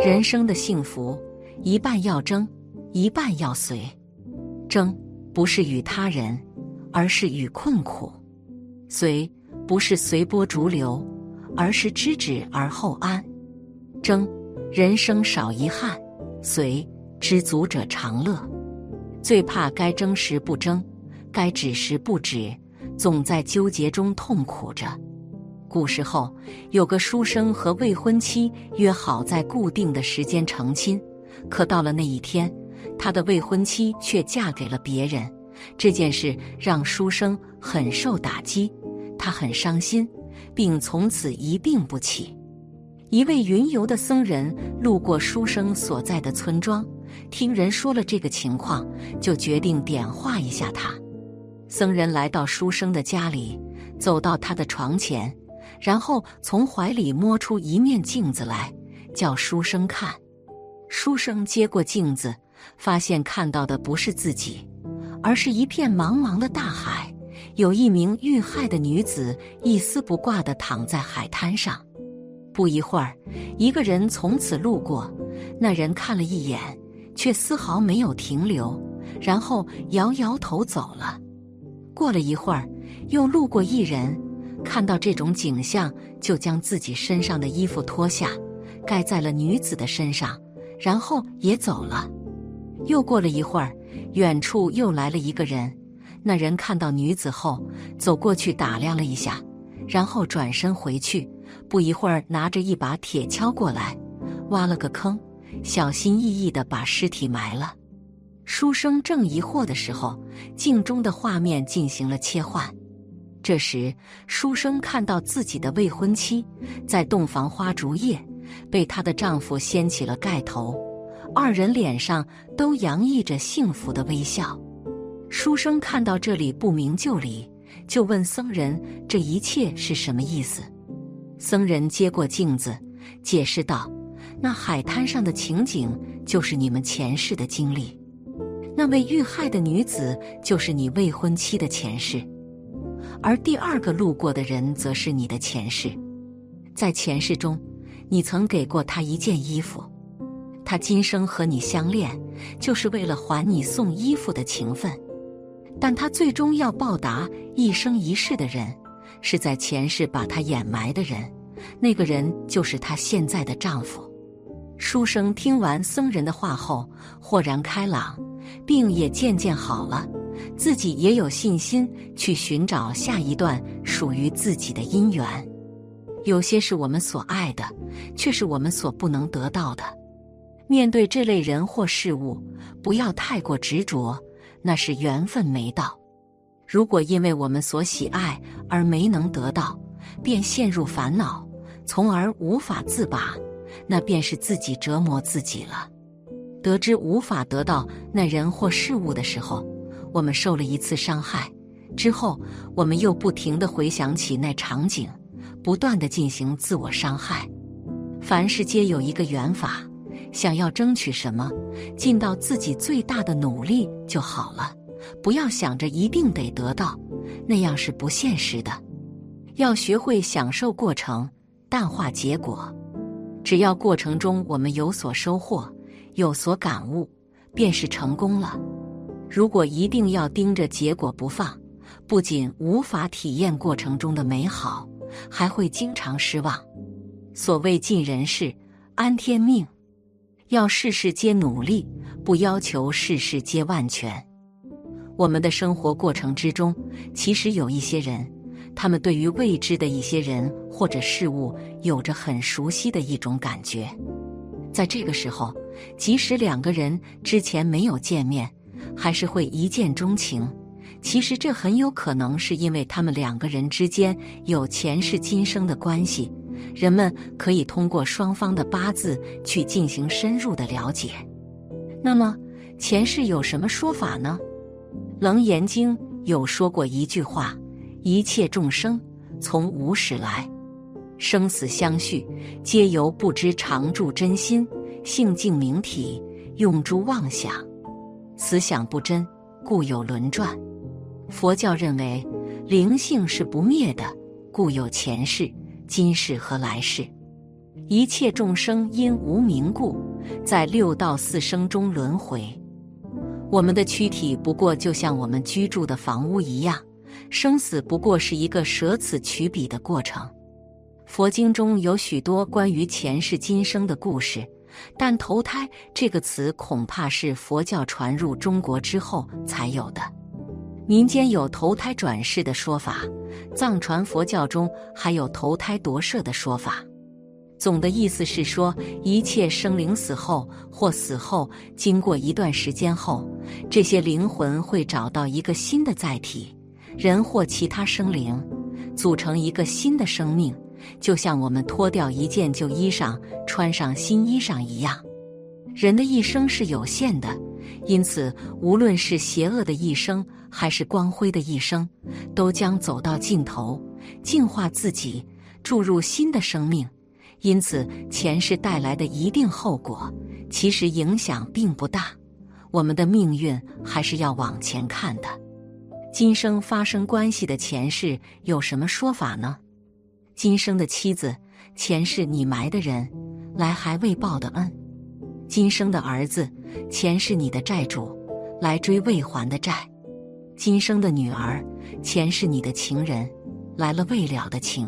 人生的幸福，一半要争，一半要随。争不是与他人，而是与困苦；随不是随波逐流，而是知止而后安。争，人生少遗憾；随，知足者常乐。最怕该争时不争，该止时不止，总在纠结中痛苦着。古时候有个书生和未婚妻约好在固定的时间成亲，可到了那一天，他的未婚妻却嫁给了别人。这件事让书生很受打击，他很伤心，并从此一病不起。一位云游的僧人路过书生所在的村庄，听人说了这个情况，就决定点化一下他。僧人来到书生的家里，走到他的床前。然后从怀里摸出一面镜子来，叫书生看。书生接过镜子，发现看到的不是自己，而是一片茫茫的大海。有一名遇害的女子一丝不挂地躺在海滩上。不一会儿，一个人从此路过，那人看了一眼，却丝毫没有停留，然后摇摇头走了。过了一会儿，又路过一人。看到这种景象，就将自己身上的衣服脱下，盖在了女子的身上，然后也走了。又过了一会儿，远处又来了一个人。那人看到女子后，走过去打量了一下，然后转身回去。不一会儿，拿着一把铁锹过来，挖了个坑，小心翼翼地把尸体埋了。书生正疑惑的时候，镜中的画面进行了切换。这时，书生看到自己的未婚妻在洞房花烛夜被她的丈夫掀起了盖头，二人脸上都洋溢着幸福的微笑。书生看到这里不明就里，就问僧人：“这一切是什么意思？”僧人接过镜子，解释道：“那海滩上的情景就是你们前世的经历，那位遇害的女子就是你未婚妻的前世。”而第二个路过的人，则是你的前世。在前世中，你曾给过他一件衣服，他今生和你相恋，就是为了还你送衣服的情分。但他最终要报答一生一世的人，是在前世把他掩埋的人，那个人就是他现在的丈夫。书生听完僧人的话后，豁然开朗，病也渐渐好了。自己也有信心去寻找下一段属于自己的姻缘。有些是我们所爱的，却是我们所不能得到的。面对这类人或事物，不要太过执着，那是缘分没到。如果因为我们所喜爱而没能得到，便陷入烦恼，从而无法自拔，那便是自己折磨自己了。得知无法得到那人或事物的时候，我们受了一次伤害，之后我们又不停的回想起那场景，不断的进行自我伤害。凡事皆有一个缘法，想要争取什么，尽到自己最大的努力就好了，不要想着一定得得到，那样是不现实的。要学会享受过程，淡化结果。只要过程中我们有所收获，有所感悟，便是成功了。如果一定要盯着结果不放，不仅无法体验过程中的美好，还会经常失望。所谓尽人事，安天命，要事事皆努力，不要求事事皆万全。我们的生活过程之中，其实有一些人，他们对于未知的一些人或者事物，有着很熟悉的一种感觉。在这个时候，即使两个人之前没有见面，还是会一见钟情，其实这很有可能是因为他们两个人之间有前世今生的关系。人们可以通过双方的八字去进行深入的了解。那么前世有什么说法呢？《楞严经》有说过一句话：“一切众生从无始来，生死相续，皆由不知常住真心，性净明体，用诸妄想。”思想不真，故有轮转。佛教认为灵性是不灭的，故有前世、今世和来世。一切众生因无明故，在六道四生中轮回。我们的躯体不过就像我们居住的房屋一样，生死不过是一个舍此取彼的过程。佛经中有许多关于前世今生的故事，但投胎这个词恐怕是佛教传入中国之后才有的。民间有投胎转世的说法，藏传佛教中还有投胎夺舍的说法。总的意思是说，一切生灵死后或死后，经过一段时间后，这些灵魂会找到一个新的载体，人或其他生灵，组成一个新的生命，就像我们脱掉一件旧衣裳，穿上新衣裳一样。人的一生是有限的，因此，无论是邪恶的一生，还是光辉的一生，都将走到尽头，净化自己，注入新的生命。因此，前世带来的一定后果，其实影响并不大。我们的命运还是要往前看的。今生发生关系的前世有什么说法呢？今生的妻子，前世你埋的人，来还未报的恩；今生的儿子，前世你的债主，来追未还的债；今生的女儿，前世你的情人，来了未了的情。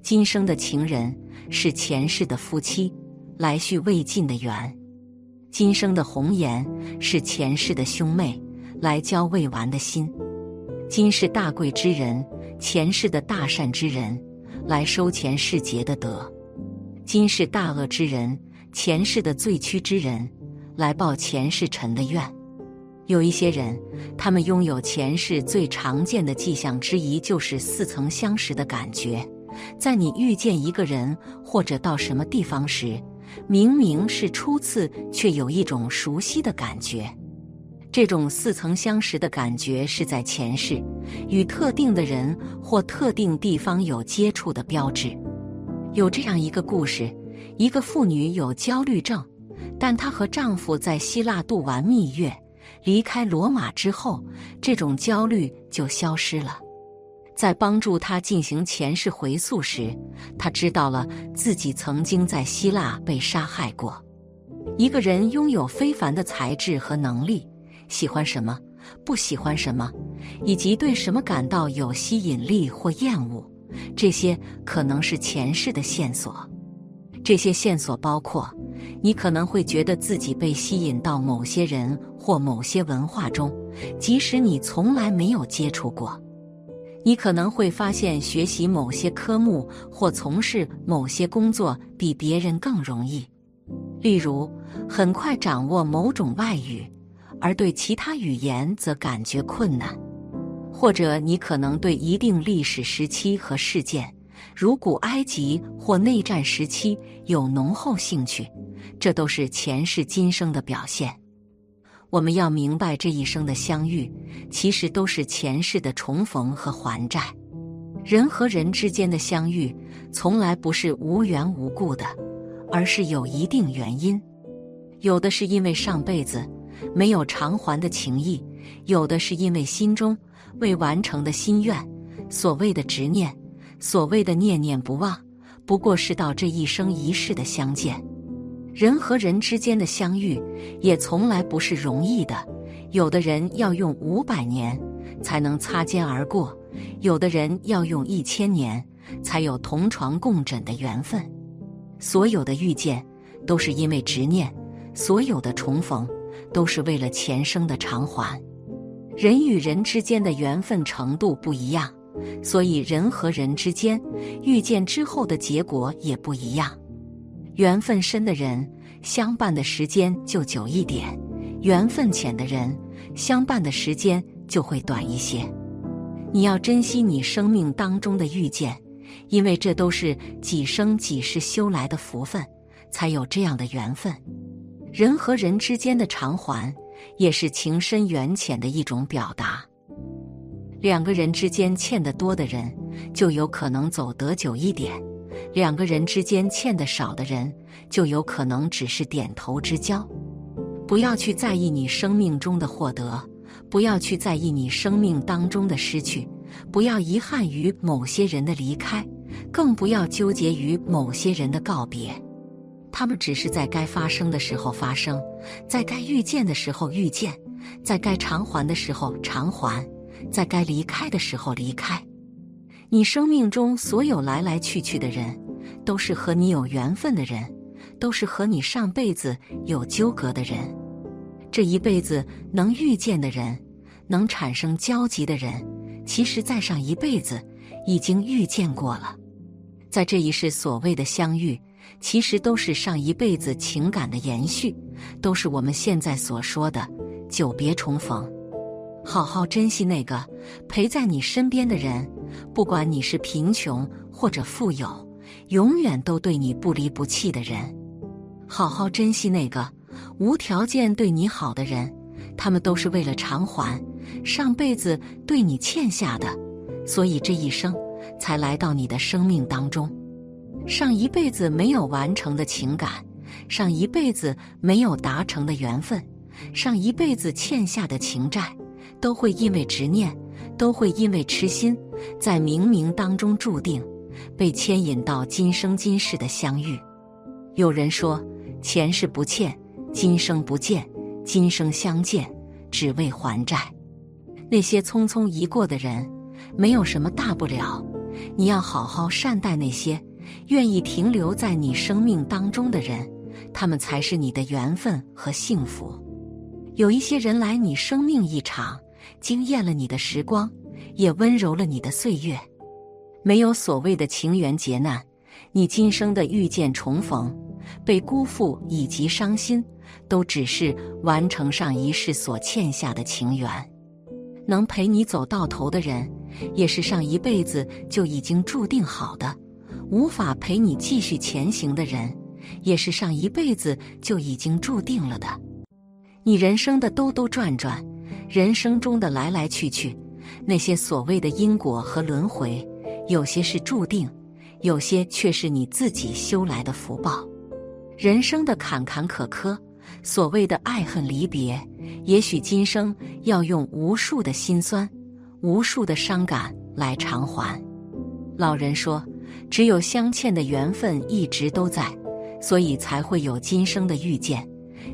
今生的情人是前世的夫妻，来续未尽的缘；今生的红颜是前世的兄妹，来交未完的心；今世大贵之人，前世的大善之人，来收前世劫的德；今世大恶之人，前世的罪屈之人，来报前世尘的怨。有一些人，他们拥有前世最常见的迹象之一，就是似曾相识的感觉。在你遇见一个人或者到什么地方时，明明是初次，却有一种熟悉的感觉。这种似曾相识的感觉是在前世与特定的人或特定地方有接触的标志。有这样一个故事：一个妇女有焦虑症，但她和丈夫在希腊度完蜜月，离开罗马之后，这种焦虑就消失了。在帮助他进行前世回溯时，他知道了自己曾经在希腊被杀害过。一个人拥有非凡的才智和能力，喜欢什么，不喜欢什么，以及对什么感到有吸引力或厌恶，这些可能是前世的线索。这些线索包括：你可能会觉得自己被吸引到某些人或某些文化中，即使你从来没有接触过。你可能会发现，学习某些科目或从事某些工作比别人更容易，例如很快掌握某种外语，而对其他语言则感觉困难；或者你可能对一定历史时期和事件，如古埃及或内战时期有浓厚兴趣，这都是前世今生的表现。我们要明白，这一生的相遇，其实都是前世的重逢和还债。人和人之间的相遇，从来不是无缘无故的，而是有一定原因。有的是因为上辈子没有偿还的情谊，有的是因为心中未完成的心愿。所谓的执念，所谓的念念不忘，不过是到这一生一世的相见。人和人之间的相遇，也从来不是容易的。有的人要用五百年才能擦肩而过，有的人要用一千年才有同床共枕的缘分。所有的遇见，都是因为执念；所有的重逢，都是为了前生的偿还。人与人之间的缘分程度不一样，所以人和人之间遇见之后的结果也不一样。缘分深的人，相伴的时间就久一点；缘分浅的人，相伴的时间就会短一些。你要珍惜你生命当中的遇见，因为这都是几生几世修来的福分，才有这样的缘分。人和人之间的偿还，也是情深缘浅的一种表达。两个人之间欠得多的人，就有可能走得久一点。两个人之间欠的少的人，就有可能只是点头之交。不要去在意你生命中的获得，不要去在意你生命当中的失去，不要遗憾于某些人的离开。更不要纠结于某些人的告别。他们只是在该发生的时候发生，在该遇见的时候遇见，在该偿还的时候偿还，在该离开的时候离开。你生命中所有来来去去的人，都是和你有缘分的人，都是和你上辈子有纠葛的人。这一辈子能遇见的人，能产生交集的人，其实在上一辈子已经遇见过了。在这一世所谓的相遇。其实都是上一辈子情感的延续，都是我们现在所说的久别重逢。好好珍惜那个陪在你身边的人，不管你是贫穷或者富有，永远都对你不离不弃的人。好好珍惜那个无条件对你好的人，他们都是为了偿还上辈子对你欠下的，所以这一生才来到你的生命当中。上一辈子没有完成的情感，上一辈子没有达成的缘分，上一辈子欠下的情债，都会因为执念，都会因为痴心，在冥冥当中注定被牵引到今生今世的相遇。有人说，前世不欠，今生不见，今生相见，只为还债。那些匆匆一过的人，没有什么大不了，你要好好善待那些。愿意停留在你生命当中的人，他们才是你的缘分和幸福。有一些人来你生命一场，惊艳了你的时光，也温柔了你的岁月。没有所谓的情缘劫难，你今生的遇见重逢、被辜负以及伤心，都只是完成上一世所欠下的情缘。能陪你走到头的人，也是上一辈子就已经注定好的。无法陪你继续前行的人，也是上一辈子就已经注定了的。你人生的兜兜转转，人生中的来来去去，那些所谓的因果和轮回，有些是注定，有些却是你自己修来的福报。人生的坎坎坷坷，所谓的爱恨离别，也许今生要用无数的辛酸、无数的伤感来偿还。老人说。只有相欠的缘分一直都在，所以才会有今生的遇见。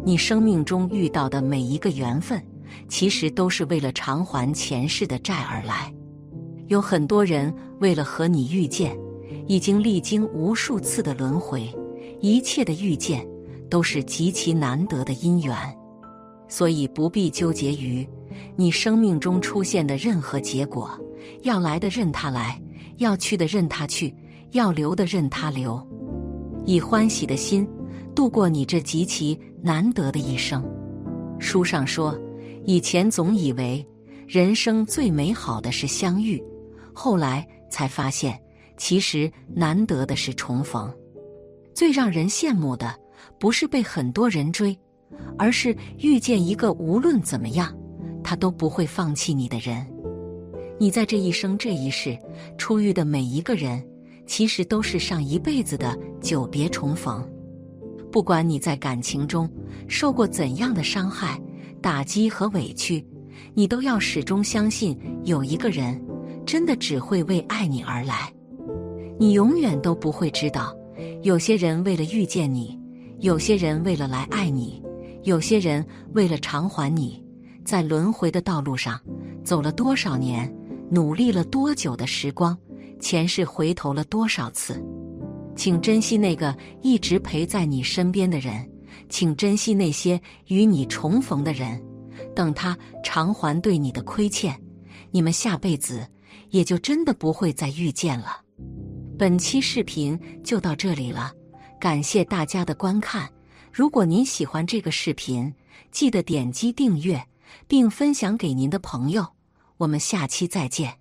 你生命中遇到的每一个缘分，其实都是为了偿还前世的债而来。有很多人为了和你遇见，已经历经无数次的轮回。一切的遇见，都是极其难得的因缘，所以不必纠结于你生命中出现的任何结果。要来的任他来，要去的任他去。要留的任他留，以欢喜的心度过你这极其难得的一生。书上说，以前总以为人生最美好的是相遇，后来才发现，其实难得的是重逢。最让人羡慕的，不是被很多人追，而是遇见一个无论怎么样，他都不会放弃你的人。你在这一生这一世初遇的每一个人。其实都是上一辈子的久别重逢。不管你在感情中受过怎样的伤害、打击和委屈，你都要始终相信，有一个人真的只会为爱你而来。你永远都不会知道，有些人为了遇见你，有些人为了来爱你，有些人为了偿还你，在轮回的道路上走了多少年，努力了多久的时光。前世回头了多少次？请珍惜那个一直陪在你身边的人，请珍惜那些与你重逢的人，等他偿还对你的亏欠，你们下辈子也就真的不会再遇见了。本期视频就到这里了，感谢大家的观看。如果您喜欢这个视频，记得点击订阅并分享给您的朋友。我们下期再见。